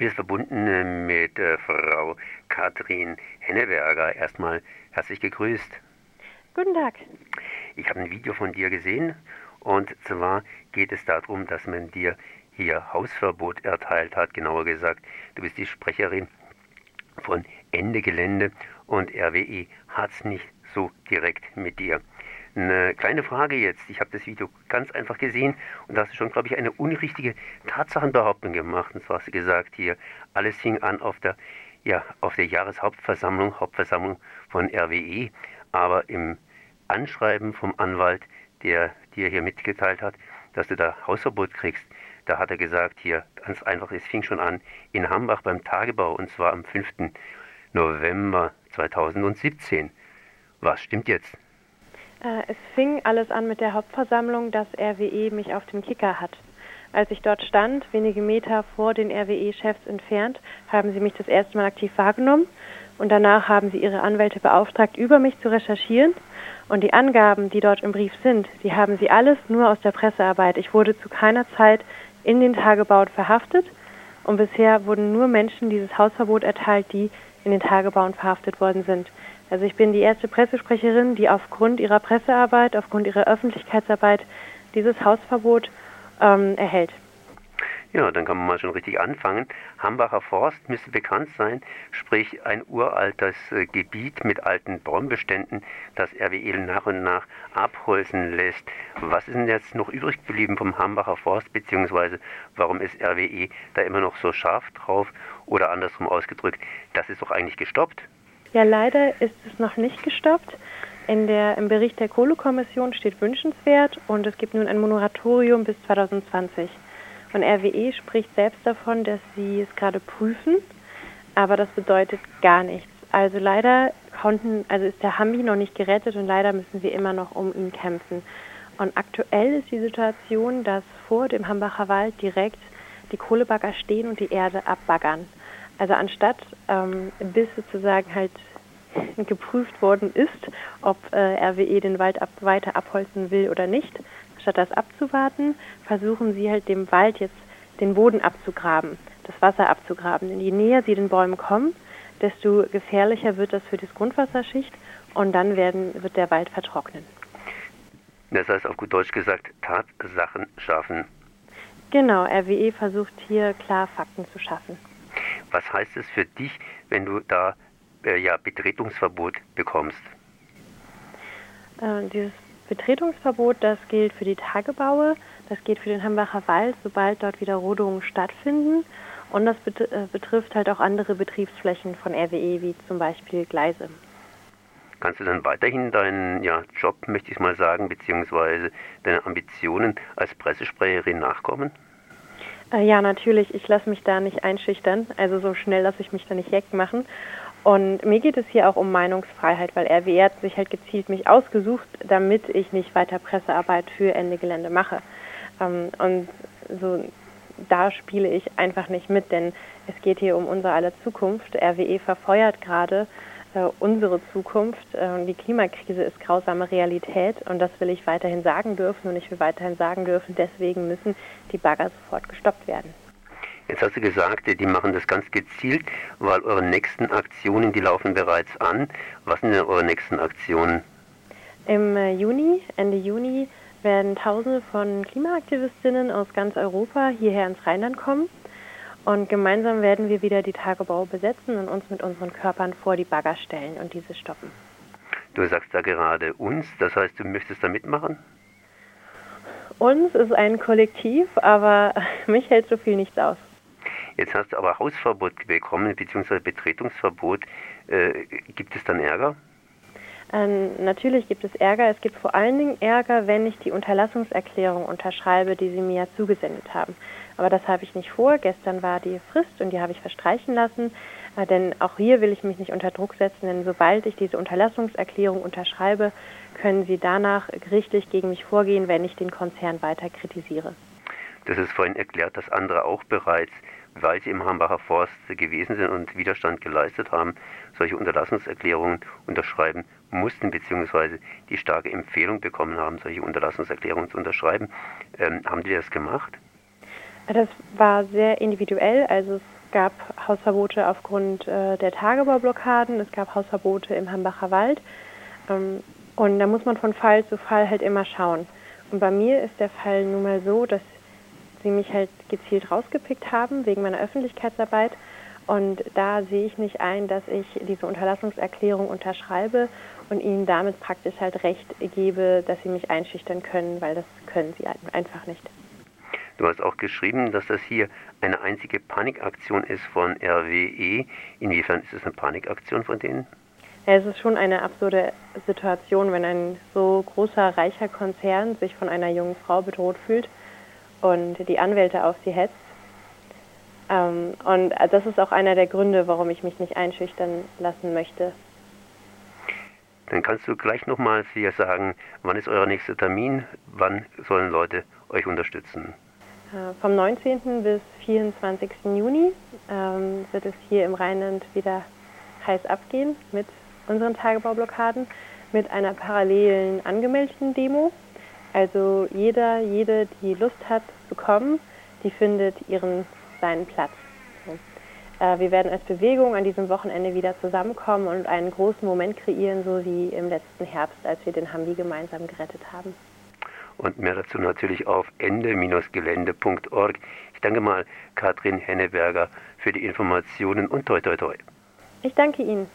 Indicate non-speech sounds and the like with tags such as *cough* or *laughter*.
bin jetzt verbunden mit äh, Frau Katrin Henneberger. Erstmal herzlich gegrüßt. Guten Tag. Ich habe ein Video von dir gesehen und zwar geht es darum, dass man dir hier Hausverbot erteilt hat. Genauer gesagt, du bist die Sprecherin von Ende Gelände und RWE hat es nicht so direkt mit dir. Eine kleine Frage jetzt. Ich habe das Video ganz einfach gesehen und da hast du schon, glaube ich, eine unrichtige Tatsachenbehauptung gemacht. Und zwar hast du gesagt, hier, alles fing an auf der, ja, auf der Jahreshauptversammlung, Hauptversammlung von RWE. Aber im Anschreiben vom Anwalt, der dir hier mitgeteilt hat, dass du da Hausverbot kriegst, da hat er gesagt, hier, ganz einfach, es fing schon an in Hambach beim Tagebau und zwar am 5. November 2017. Was stimmt jetzt? Äh, es fing alles an mit der Hauptversammlung, dass RWE mich auf dem Kicker hat. Als ich dort stand, wenige Meter vor den RWE-Chefs entfernt, haben sie mich das erste Mal aktiv wahrgenommen und danach haben sie ihre Anwälte beauftragt, über mich zu recherchieren. Und die Angaben, die dort im Brief sind, die haben sie alles nur aus der Pressearbeit. Ich wurde zu keiner Zeit in den Tagebauen verhaftet und bisher wurden nur Menschen dieses Hausverbot erteilt, die in den Tagebauen verhaftet worden sind. Also ich bin die erste Pressesprecherin, die aufgrund ihrer Pressearbeit, aufgrund ihrer Öffentlichkeitsarbeit dieses Hausverbot ähm, erhält. Ja, dann kann man mal schon richtig anfangen. Hambacher Forst müsste bekannt sein, sprich ein uraltes äh, Gebiet mit alten Baumbeständen, das RWE nach und nach abholzen lässt. Was ist denn jetzt noch übrig geblieben vom Hambacher Forst, beziehungsweise warum ist RWE da immer noch so scharf drauf? Oder andersrum ausgedrückt, das ist doch eigentlich gestoppt. Ja, leider ist es noch nicht gestoppt. In der, Im Bericht der Kohlekommission steht wünschenswert und es gibt nun ein Moratorium bis 2020. Und RWE spricht selbst davon, dass sie es gerade prüfen, aber das bedeutet gar nichts. Also leider konnten, also ist der Hambi noch nicht gerettet und leider müssen wir immer noch um ihn kämpfen. Und aktuell ist die Situation, dass vor dem Hambacher Wald direkt die Kohlebagger stehen und die Erde abbaggern. Also anstatt ähm, bis sozusagen halt geprüft worden ist, ob äh, RWE den Wald ab, weiter abholzen will oder nicht, statt das abzuwarten, versuchen sie halt dem Wald jetzt den Boden abzugraben, das Wasser abzugraben. Denn je näher sie den Bäumen kommen, desto gefährlicher wird das für das Grundwasserschicht und dann werden, wird der Wald vertrocknen. Das heißt auf gut Deutsch gesagt, Tatsachen schaffen. Genau, RWE versucht hier klar Fakten zu schaffen. Was heißt es für dich, wenn du da äh, ja, Betretungsverbot bekommst? Äh, dieses Betretungsverbot, das gilt für die Tagebaue, das geht für den Hambacher Wald, sobald dort wieder Rodungen stattfinden. Und das äh, betrifft halt auch andere Betriebsflächen von RWE, wie zum Beispiel Gleise. Kannst du dann weiterhin deinen ja, Job, möchte ich mal sagen, beziehungsweise deine Ambitionen als Pressesprecherin nachkommen? Äh, ja, natürlich. Ich lasse mich da nicht einschüchtern. Also so schnell lasse ich mich da nicht jeck machen. Und mir geht es hier auch um Meinungsfreiheit, weil RWE hat sich halt gezielt mich ausgesucht, damit ich nicht weiter Pressearbeit für Ende Gelände mache. Ähm, und so da spiele ich einfach nicht mit, denn es geht hier um unsere aller Zukunft. RWE verfeuert gerade äh, unsere Zukunft. Äh, die Klimakrise ist grausame Realität und das will ich weiterhin sagen dürfen und ich will weiterhin sagen dürfen, deswegen müssen die Bagger sofort gestoppt werden. Jetzt hast du gesagt, die machen das ganz gezielt, weil eure nächsten Aktionen, die laufen bereits an. Was sind denn eure nächsten Aktionen? Im äh, Juni, Ende Juni, werden Tausende von Klimaaktivistinnen aus ganz Europa hierher ins Rheinland kommen und gemeinsam werden wir wieder die Tagebau besetzen und uns mit unseren Körpern vor die Bagger stellen und diese stoppen. Du sagst da gerade uns, das heißt, du möchtest da mitmachen? Uns ist ein Kollektiv, aber *laughs* mich hält so viel nichts aus. Jetzt hast du aber Hausverbot bekommen, beziehungsweise Betretungsverbot. Äh, gibt es dann Ärger? Ähm, natürlich gibt es Ärger. Es gibt vor allen Dingen Ärger, wenn ich die Unterlassungserklärung unterschreibe, die Sie mir zugesendet haben. Aber das habe ich nicht vor. Gestern war die Frist und die habe ich verstreichen lassen. Äh, denn auch hier will ich mich nicht unter Druck setzen, denn sobald ich diese Unterlassungserklärung unterschreibe, können Sie danach gerichtlich gegen mich vorgehen, wenn ich den Konzern weiter kritisiere. Das ist vorhin erklärt, dass andere auch bereits, weil sie im Hambacher Forst gewesen sind und Widerstand geleistet haben, solche Unterlassungserklärungen unterschreiben mussten, beziehungsweise die starke Empfehlung bekommen haben, solche Unterlassungserklärungen zu unterschreiben. Ähm, haben die das gemacht? Das war sehr individuell. Also es gab Hausverbote aufgrund äh, der Tagebaublockaden, es gab Hausverbote im Hambacher Wald. Ähm, und da muss man von Fall zu Fall halt immer schauen. Und bei mir ist der Fall nun mal so, dass sie mich halt gezielt rausgepickt haben wegen meiner Öffentlichkeitsarbeit. Und da sehe ich nicht ein, dass ich diese Unterlassungserklärung unterschreibe und ihnen damit praktisch halt Recht gebe, dass sie mich einschüchtern können, weil das können sie einfach nicht. Du hast auch geschrieben, dass das hier eine einzige Panikaktion ist von RWE. Inwiefern ist es eine Panikaktion von denen? Ja, es ist schon eine absurde Situation, wenn ein so großer, reicher Konzern sich von einer jungen Frau bedroht fühlt und die Anwälte auf sie hetzt. Ähm, und das ist auch einer der Gründe, warum ich mich nicht einschüchtern lassen möchte. Dann kannst du gleich nochmal hier sagen, wann ist euer nächster Termin, wann sollen Leute euch unterstützen? Äh, vom 19. bis 24. Juni ähm, wird es hier im Rheinland wieder heiß abgehen mit unseren Tagebaublockaden, mit einer parallelen angemeldeten Demo. Also jeder, jede, die Lust hat zu kommen, die findet ihren seinen Platz. Äh, wir werden als Bewegung an diesem Wochenende wieder zusammenkommen und einen großen Moment kreieren, so wie im letzten Herbst, als wir den Hambi gemeinsam gerettet haben. Und mehr dazu natürlich auf ende-gelände.org. Ich danke mal Katrin Henneberger für die Informationen und toi toi toi. Ich danke Ihnen.